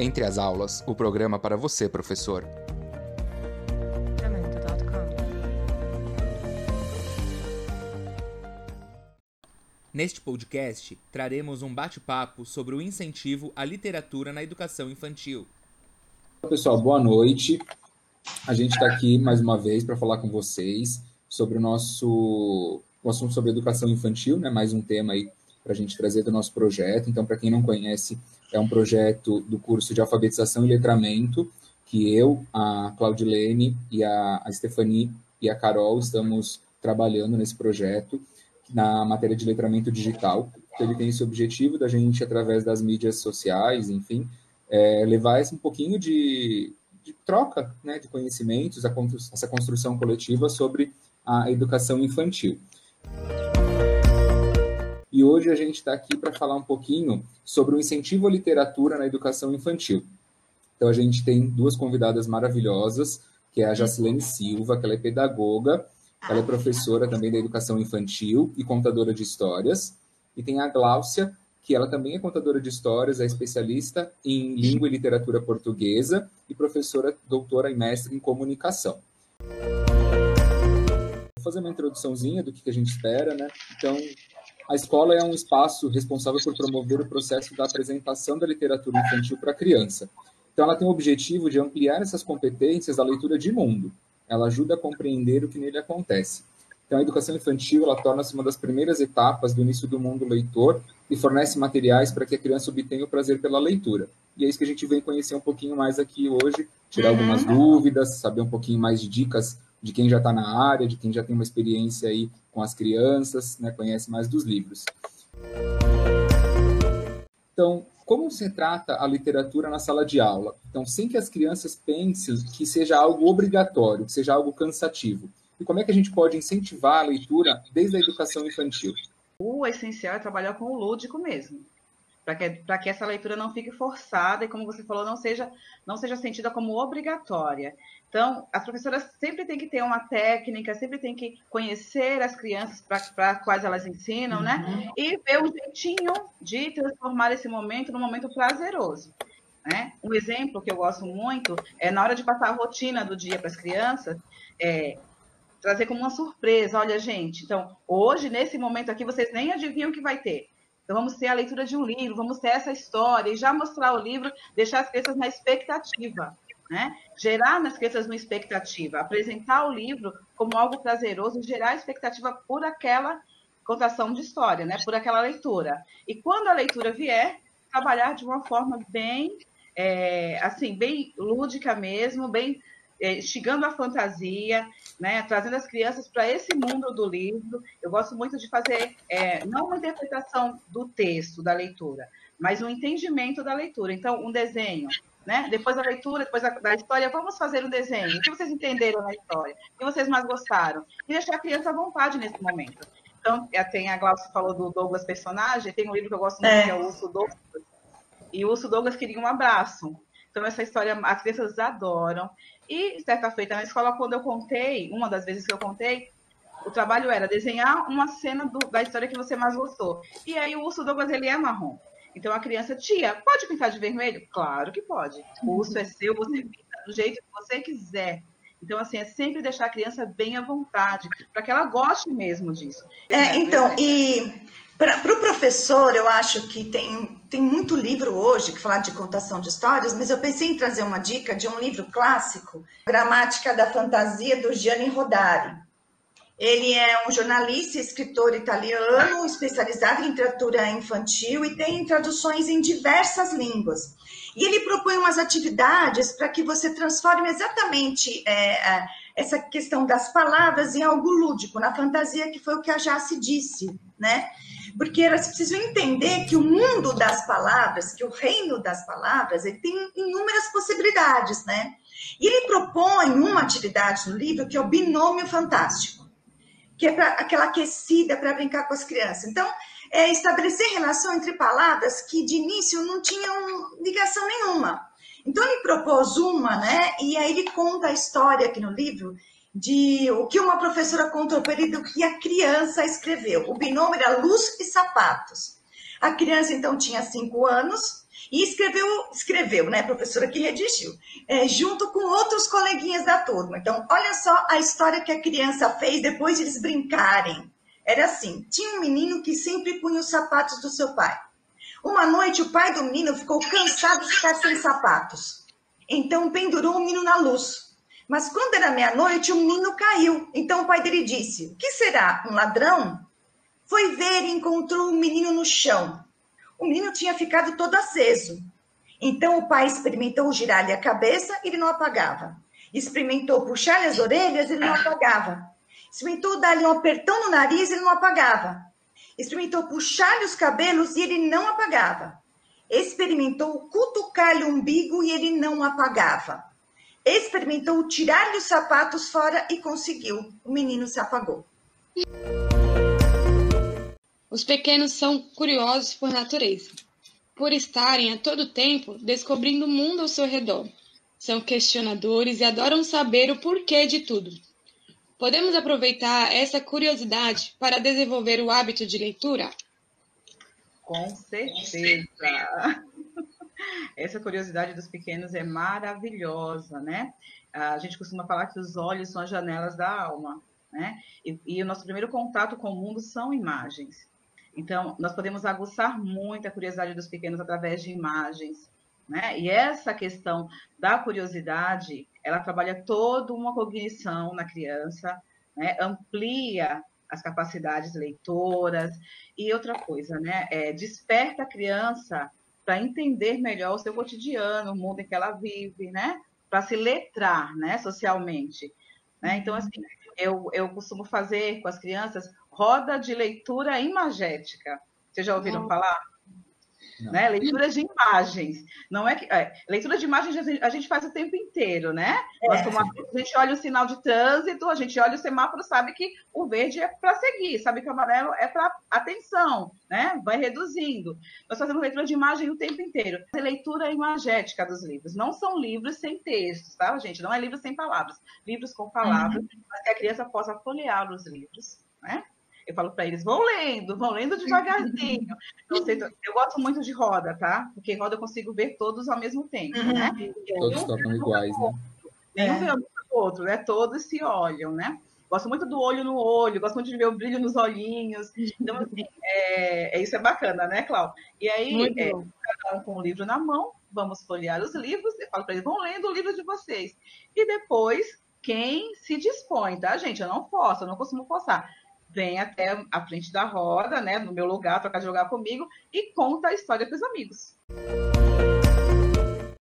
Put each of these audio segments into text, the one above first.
Entre as aulas, o programa para você, professor. Neste podcast, traremos um bate-papo sobre o incentivo à literatura na educação infantil. Pessoal, boa noite. A gente está aqui mais uma vez para falar com vocês sobre o nosso o assunto sobre educação infantil, né? Mais um tema aí para a gente trazer do nosso projeto. Então, para quem não conhece, é um projeto do curso de alfabetização e letramento que eu, a Claudilene e a, Stephanie e a Carol estamos trabalhando nesse projeto na matéria de letramento digital. Então, ele tem esse objetivo da gente, através das mídias sociais, enfim, é, levar esse um pouquinho de, de troca né, de conhecimentos, essa construção coletiva sobre a educação infantil. Hoje a gente está aqui para falar um pouquinho sobre o incentivo à literatura na educação infantil. Então a gente tem duas convidadas maravilhosas, que é a Jacilene Silva, que ela é pedagoga, ela é professora também da educação infantil e contadora de histórias. E tem a Gláucia, que ela também é contadora de histórias, é especialista em língua e literatura portuguesa e professora doutora e mestre em comunicação. Vou fazer uma introduçãozinha do que a gente espera, né? Então, a escola é um espaço responsável por promover o processo da apresentação da literatura infantil para a criança. Então, ela tem o objetivo de ampliar essas competências da leitura de mundo. Ela ajuda a compreender o que nele acontece. Então, a educação infantil ela torna-se uma das primeiras etapas do início do mundo leitor e fornece materiais para que a criança obtenha o prazer pela leitura. E é isso que a gente vem conhecer um pouquinho mais aqui hoje, tirar uhum. algumas dúvidas, saber um pouquinho mais de dicas de quem já está na área, de quem já tem uma experiência aí com as crianças, né, conhece mais dos livros. Então, como se trata a literatura na sala de aula? Então, sem que as crianças pensem que seja algo obrigatório, que seja algo cansativo. E como é que a gente pode incentivar a leitura desde a educação infantil? O essencial é trabalhar com o lúdico mesmo para que, que essa leitura não fique forçada e, como você falou, não seja, não seja sentida como obrigatória. Então, as professoras sempre têm que ter uma técnica, sempre têm que conhecer as crianças para quais elas ensinam, né? uhum. né? E ver um jeitinho de transformar esse momento num momento prazeroso. Né? Um exemplo que eu gosto muito é na hora de passar a rotina do dia para as crianças, é, trazer como uma surpresa. Olha, gente, então, hoje, nesse momento aqui, vocês nem adivinham o que vai ter. Então, vamos ter a leitura de um livro, vamos ter essa história, e já mostrar o livro, deixar as crianças na expectativa. Né? Gerar nas crianças uma expectativa, apresentar o livro como algo prazeroso, gerar expectativa por aquela contação de história, né? por aquela leitura. E quando a leitura vier, trabalhar de uma forma bem, é, assim, bem lúdica mesmo, bem instigando a fantasia, né, trazendo as crianças para esse mundo do livro. Eu gosto muito de fazer, é, não uma interpretação do texto, da leitura, mas um entendimento da leitura. Então, um desenho, né? Depois da leitura, depois da, da, história, vamos fazer um desenho. O que vocês entenderam na história? O que vocês mais gostaram? E deixar a criança à vontade nesse momento. Então, é, tem a Glaucia falou do Douglas personagem, tem um livro que eu gosto muito, é. que é o Urso Douglas. E o Urso Douglas queria um abraço. Então, essa história as crianças adoram. E certa feita na escola, quando eu contei, uma das vezes que eu contei, o trabalho era desenhar uma cena do, da história que você mais gostou. E aí o urso Douglas, ele é marrom. Então a criança, tia, pode pintar de vermelho? Claro que pode. O urso é seu, você pinta do jeito que você quiser. Então, assim, é sempre deixar a criança bem à vontade, para que ela goste mesmo disso. É, então, e para o pro professor, eu acho que tem, tem muito livro hoje que fala de contação de histórias, mas eu pensei em trazer uma dica de um livro clássico, Gramática da Fantasia, do Gianni Rodari. Ele é um jornalista e escritor italiano, especializado em literatura infantil e tem traduções em diversas línguas. E ele propõe umas atividades para que você transforme exatamente é, é, essa questão das palavras em algo lúdico, na fantasia, que foi o que a Jace disse, né? porque elas precisam entender que o mundo das palavras, que o reino das palavras, ele tem inúmeras possibilidades, né? E ele propõe uma atividade no livro que é o binômio fantástico, que é para aquela aquecida para brincar com as crianças. Então, é estabelecer relação entre palavras que de início não tinham ligação nenhuma. Então ele propôs uma, né? E aí ele conta a história aqui no livro de o que uma professora contou para ele do que a criança escreveu. O binômio era luz e sapatos. A criança então tinha cinco anos, E escreveu, escreveu, né, professora que redigiu, é, junto com outros coleguinhas da turma. Então, olha só a história que a criança fez depois de eles brincarem. Era assim: tinha um menino que sempre punha os sapatos do seu pai. Uma noite, o pai do menino ficou cansado de ficar sem sapatos. Então, pendurou o menino na luz. Mas quando era meia-noite, o menino caiu. Então, o pai dele disse: O que será? Um ladrão? Foi ver e encontrou o menino no chão. O menino tinha ficado todo aceso. Então, o pai experimentou girar-lhe a cabeça ele não apagava. Experimentou puxar-lhe as orelhas ele não apagava. Experimentou dar-lhe um apertão no nariz ele não apagava. Experimentou puxar-lhe os cabelos e ele não apagava. Experimentou cutucar-lhe o umbigo e ele não apagava. Experimentou tirar-lhe os sapatos fora e conseguiu. O menino se apagou. Os pequenos são curiosos por natureza, por estarem a todo tempo descobrindo o mundo ao seu redor. São questionadores e adoram saber o porquê de tudo. Podemos aproveitar essa curiosidade para desenvolver o hábito de leitura? Com certeza. Essa curiosidade dos pequenos é maravilhosa, né? A gente costuma falar que os olhos são as janelas da alma, né? E, e o nosso primeiro contato com o mundo são imagens. Então, nós podemos aguçar muito a curiosidade dos pequenos através de imagens, né? E essa questão da curiosidade, ela trabalha toda uma cognição na criança, né? amplia as capacidades leitoras e outra coisa, né? É, desperta a criança para entender melhor o seu cotidiano, o mundo em que ela vive, né? Para se letrar, né? Socialmente, né? Então, assim, eu, eu costumo fazer com as crianças roda de leitura imagética. Vocês já ouviram falar? Né? Leitura de imagens. Não é que é, leitura de imagens a gente faz o tempo inteiro, né? É. Nós, como a gente olha o sinal de trânsito, a gente olha o semáforo, sabe que o verde é para seguir, sabe que o amarelo é para atenção, né? Vai reduzindo. Nós fazemos leitura de imagem o tempo inteiro. A leitura imagética dos livros. Não são livros sem textos, tá, gente? Não é livro sem palavras. Livros com palavras, uhum. para que a criança possa folhear os livros, né? Eu falo para eles, vão lendo, vão lendo devagarzinho. eu gosto muito de roda, tá? Porque roda eu consigo ver todos ao mesmo tempo, uhum. né? Todos tocam iguais, né? Nenhum vê o outro, né? Todos se olham, né? Gosto muito do olho no olho, gosto muito de ver o brilho nos olhinhos. Então, assim, é, é isso é bacana, né, Cláudio? E aí, é, cada um com o livro na mão, vamos folhear os livros, eu falo para eles, vão lendo o livro de vocês. E depois, quem se dispõe, tá, gente? Eu não posso, eu não costumo forçar vem até a frente da roda, né, no meu lugar, trocar de lugar comigo e conta a história para os amigos.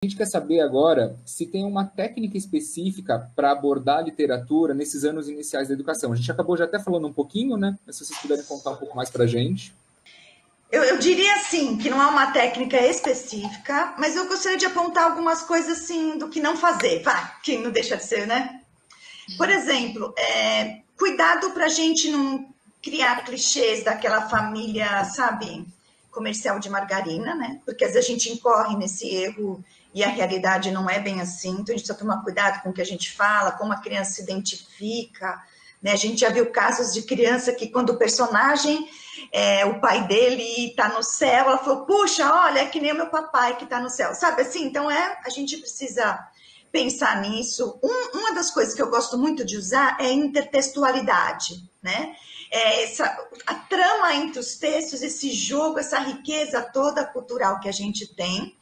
A gente quer saber agora se tem uma técnica específica para abordar a literatura nesses anos iniciais da educação. A gente acabou já até falando um pouquinho, né? Mas se vocês puderem contar um pouco mais para a gente. Eu, eu, diria assim que não há uma técnica específica, mas eu gostaria de apontar algumas coisas assim do que não fazer, vá, que não deixa de ser, né? Por exemplo, é, cuidado para a gente não criar clichês daquela família, sabe, comercial de margarina, né? Porque às vezes a gente incorre nesse erro e a realidade não é bem assim. Então a gente precisa tomar cuidado com o que a gente fala, como a criança se identifica. Né? A gente já viu casos de criança que quando o personagem, é, o pai dele está no céu, ela falou, puxa, olha, é que nem o meu papai que está no céu. Sabe assim? Então é, a gente precisa pensar nisso. Um, uma das coisas que eu gosto muito de usar é intertextualidade, né? É essa, a trama entre os textos, esse jogo, essa riqueza toda cultural que a gente tem,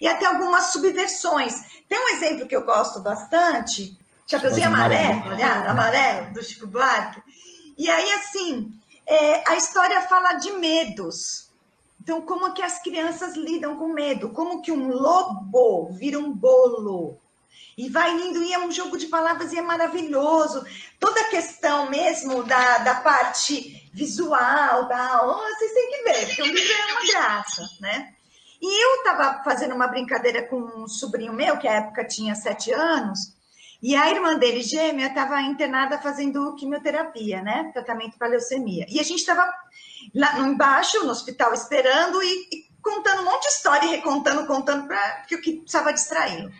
e até algumas subversões. Tem um exemplo que eu gosto bastante, Chapeuzinho Amarelo, olhar, Amarelo, do Chico Buarque. E aí, assim, é, a história fala de medos. Então, como que as crianças lidam com medo? Como que um lobo vira um bolo? E vai indo, e é um jogo de palavras e é maravilhoso. Toda a questão mesmo da, da parte visual, da, oh, vocês têm que ver, porque o livro é uma graça, né? E eu estava fazendo uma brincadeira com um sobrinho meu, que à época tinha sete anos, e a irmã dele, gêmea, estava internada fazendo quimioterapia, né? Tratamento para leucemia. E a gente estava lá embaixo, no hospital, esperando e, e, contando um monte de história, e recontando, contando, para que o que precisava distraí-lo.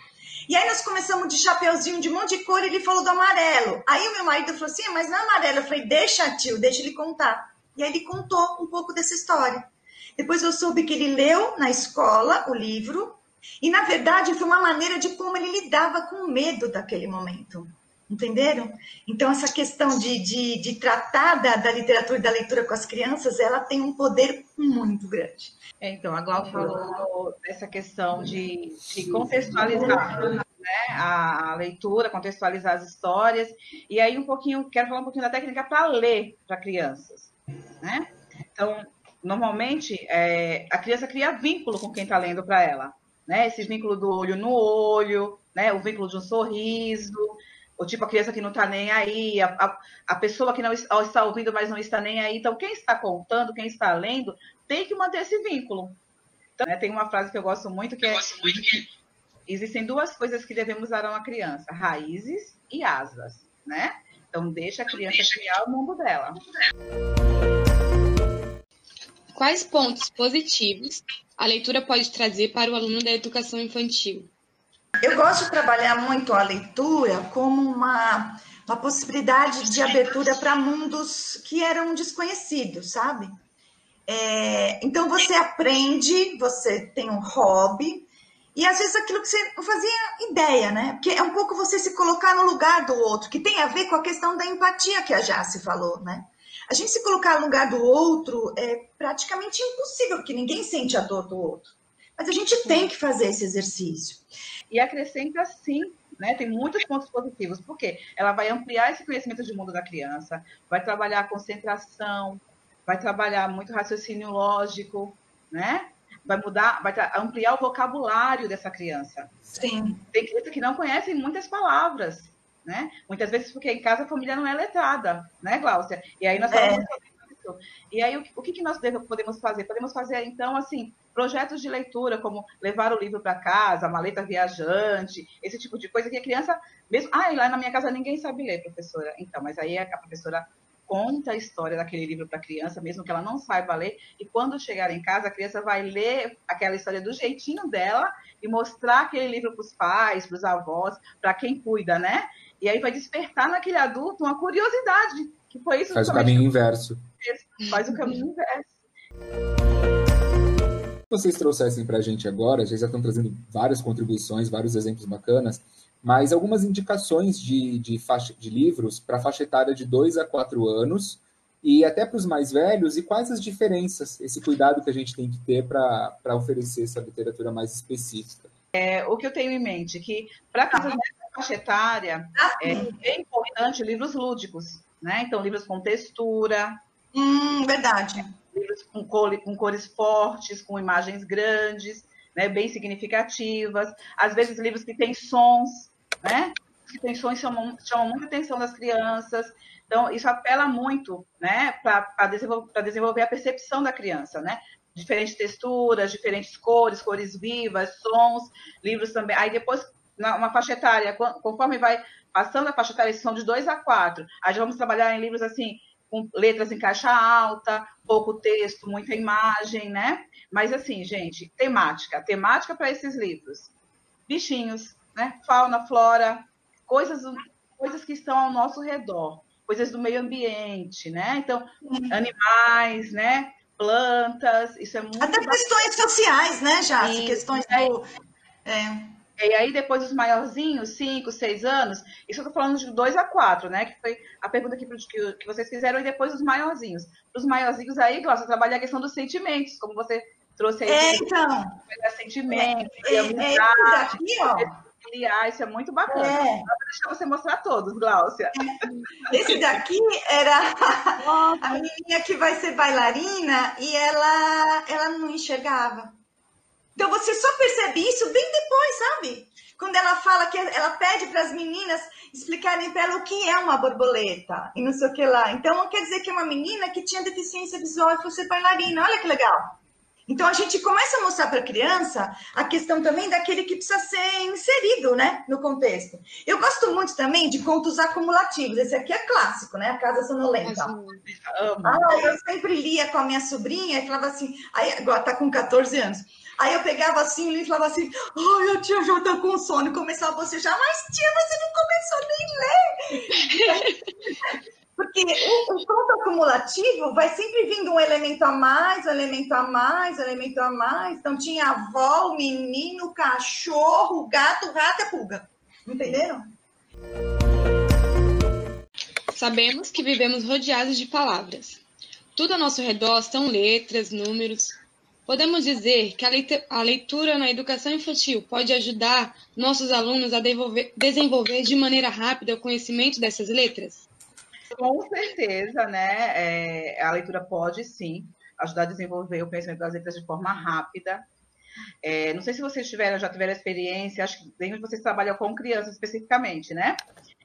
E aí nós começamos de chapeuzinho, de um monte de cor, e ele falou do amarelo. Aí o meu marido falou assim, ah, mas não é amarelo. Eu falei, deixa tio, deixa ele contar. E aí ele contou um pouco dessa história. Depois eu soube que ele leu na escola o livro, e na verdade foi uma maneira de como ele lidava com o medo daquele momento. Entenderam? Então, essa questão de, de, de tratar da, da, literatura e da leitura com as crianças, ela tem um poder muito grande. É, então, a Glau falou dessa questão de, de contextualizar né, a, leitura, contextualizar as histórias, e aí um pouquinho, quero falar um pouquinho da técnica para ler para crianças. Né? Então, normalmente, é, a criança cria vínculo com quem está lendo para ela. Né? Esse vínculo do olho no olho, né? o vínculo de um sorriso, ou tipo a criança que não está nem aí, a, a, a, pessoa que não está ouvindo, mas não está nem aí. Então, quem está contando, quem está lendo, tem que manter esse vínculo. Então, né, tem uma frase que eu gosto muito que é: muito que... existem duas coisas que devemos dar a uma criança: raízes e asas, né? Então, deixa a criança criar o mundo dela. Quais pontos positivos a leitura pode trazer para o aluno da educação infantil? Eu gosto de trabalhar muito a leitura como uma, uma possibilidade de abertura para mundos que eram desconhecidos, sabe? É, então você aprende, você tem um hobby, e às vezes aquilo que você não fazia ideia, né? Porque é um pouco você se colocar no lugar do outro, que tem a ver com a questão da empatia que a Jace falou, né? A gente se colocar no lugar do outro é praticamente impossível, porque ninguém sente a dor do outro. Mas a gente tem que fazer esse exercício. E acrescenta sim, né? Tem muitos pontos positivos, porque ela vai ampliar esse conhecimento de mundo da criança, vai trabalhar a concentração, vai trabalhar muito raciocínio lógico, né? Vai mudar, vai ampliar o vocabulário dessa criança. Sim. Tem criança que não conhecem muitas palavras, né? Muitas vezes porque em casa a família não é letrada, né, Gláucia? E aí nós é. E aí o, o que, que nós podemos fazer? Podemos fazer, então, assim, projetos de leitura, como levar o livro para casa, maleta viajante, esse tipo de coisa que a criança, mesmo, ah, lá na minha casa ninguém sabe ler, professora. Então, mas aí a professora conta a história daquele livro para a criança, mesmo que ela não saiba ler, e quando chegar em casa, a criança vai ler aquela história do jeitinho dela e mostrar aquele livro para os pais, para os avós, para quem cuida, né? E aí vai despertar naquele adulto uma curiosidade, que foi isso. Faz o caminho inverso. Faz o caminho inverso vocês trouxessem para a gente agora, vocês já estão trazendo várias contribuições, vários exemplos bacanas, mas algumas indicações de, de, faixa, de livros para faixa etária de 2 a 4 anos e até para os mais velhos, e quais as diferenças, esse cuidado que a gente tem que ter para oferecer essa literatura mais específica. É, o que eu tenho em mente, que para crianças nessa faixa etária, é, é importante livros lúdicos, né? Então, livros com textura. Hum, verdade livros com, cor, com cores fortes, com imagens grandes, né, bem significativas. Às vezes livros que têm sons, né? Que têm sons chamam, chamam muita atenção das crianças. Então, isso apela muito né, para desenvolver, desenvolver a percepção da criança, né? Diferentes texturas, diferentes cores, cores vivas, sons, livros também. Aí depois, uma faixa etária, conforme vai passando a faixa etária, são de 2 a 4. Aí vamos trabalhar em livros assim, com letras em caixa alta, pouco texto, muita imagem, né? Mas assim, gente, temática, temática para esses livros. Bichinhos, né? Fauna, flora, coisas, coisas que estão ao nosso redor, coisas do meio ambiente, né? Então, animais, né? Plantas, isso é muito. Até questões sociais, né, Jace? Questões do. É. E aí, depois os maiorzinhos, 5, 6 anos, isso eu tô falando de 2 a 4, né? Que foi a pergunta que, que, que vocês fizeram, e depois os maiorzinhos. Os maiorzinhos aí, Glaucia, trabalha a questão dos sentimentos, como você trouxe aí. É, então. Sentimentos, é, é, é, amizade, é, isso é muito bacana. É. Vou deixar você mostrar todos, Gláucia. Esse daqui era a menina que vai ser bailarina e ela, ela não enxergava. Então você só percebe isso bem depois, sabe? Quando ela fala que ela pede para as meninas explicarem para ela o que é uma borboleta e não sei o que lá. Então quer dizer que é uma menina que tinha deficiência visual e fosse bailarina. Olha que legal. Então a gente começa a mostrar para a criança a questão também daquele que precisa ser inserido, né, no contexto. Eu gosto muito também de contos acumulativos. Esse aqui é clássico, né, a Casa Sonolenta. Ah, eu sempre lia com a minha sobrinha e falava assim, aí agora tá com 14 anos. Aí eu pegava assim e falava assim: Ai, a tia já tá com sono. E começava a bocejar, mas tia, você não começou nem ler. Porque o, o conto acumulativo vai sempre vindo um elemento a mais, um elemento a mais, um elemento a mais. Então tinha avó, o menino, o cachorro, o gato, o rato e a pulga. Entenderam? Sabemos que vivemos rodeados de palavras. Tudo ao nosso redor são letras, números. Podemos dizer que a leitura na educação infantil pode ajudar nossos alunos a desenvolver de maneira rápida o conhecimento dessas letras? Com certeza, né? É, a leitura pode sim ajudar a desenvolver o conhecimento das letras de forma rápida. É, não sei se vocês tiveram, já tiveram experiência, acho que bem vocês trabalham com crianças especificamente, né?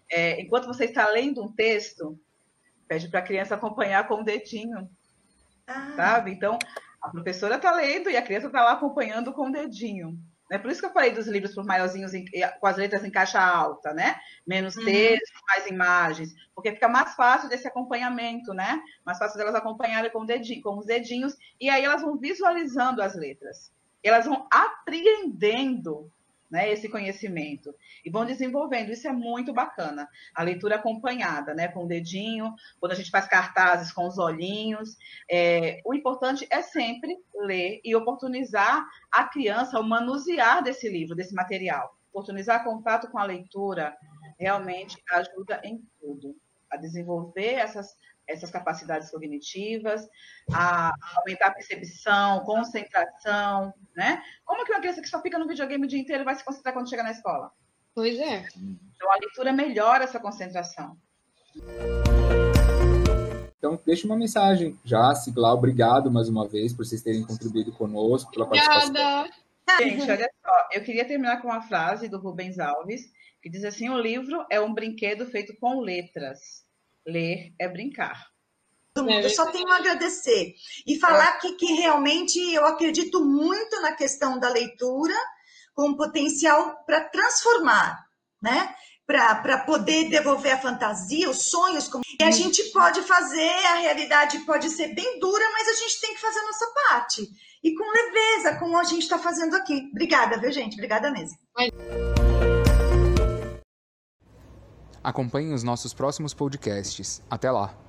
É, enquanto você está lendo um texto, pede para a criança acompanhar com o dedinho, ah. sabe? Então, a professora está lendo e a criança está lá acompanhando com o dedinho. É por isso que eu falei dos livros os maiorzinhos com as letras em caixa alta, né? Menos uhum. texto, mais imagens, porque fica mais fácil desse acompanhamento, né? Mais fácil delas acompanharem com, dedinho, com os dedinhos, e aí elas vão visualizando as letras. Elas vão apreendendo né, esse conhecimento e vão desenvolvendo. Isso é muito bacana. A leitura acompanhada, né, com o dedinho, quando a gente faz cartazes com os olhinhos. É, o importante é sempre ler e oportunizar a criança o manusear desse livro, desse material. Oportunizar contato com a leitura realmente ajuda em tudo a desenvolver essas essas capacidades cognitivas, a aumentar a percepção, concentração, né? Como que uma criança que só fica no videogame o dia inteiro vai se concentrar quando chega na escola? Pois é. Então a leitura melhora essa concentração. Então, deixa uma mensagem já, Sigla, obrigado mais uma vez por vocês terem contribuído conosco, pela participação. Obrigada! Gente, olha só, eu queria terminar com uma frase do Rubens Alves, que diz assim: o livro é um brinquedo feito com letras. Ler é brincar. Eu só tenho a agradecer e falar é. que, que realmente eu acredito muito na questão da leitura com potencial para transformar, né? Para poder devolver a fantasia, os sonhos. E a gente pode fazer, a realidade pode ser bem dura, mas a gente tem que fazer a nossa parte. E com leveza, como a gente está fazendo aqui. Obrigada, viu, gente? Obrigada mesmo. Acompanhe os nossos próximos podcasts. Até lá!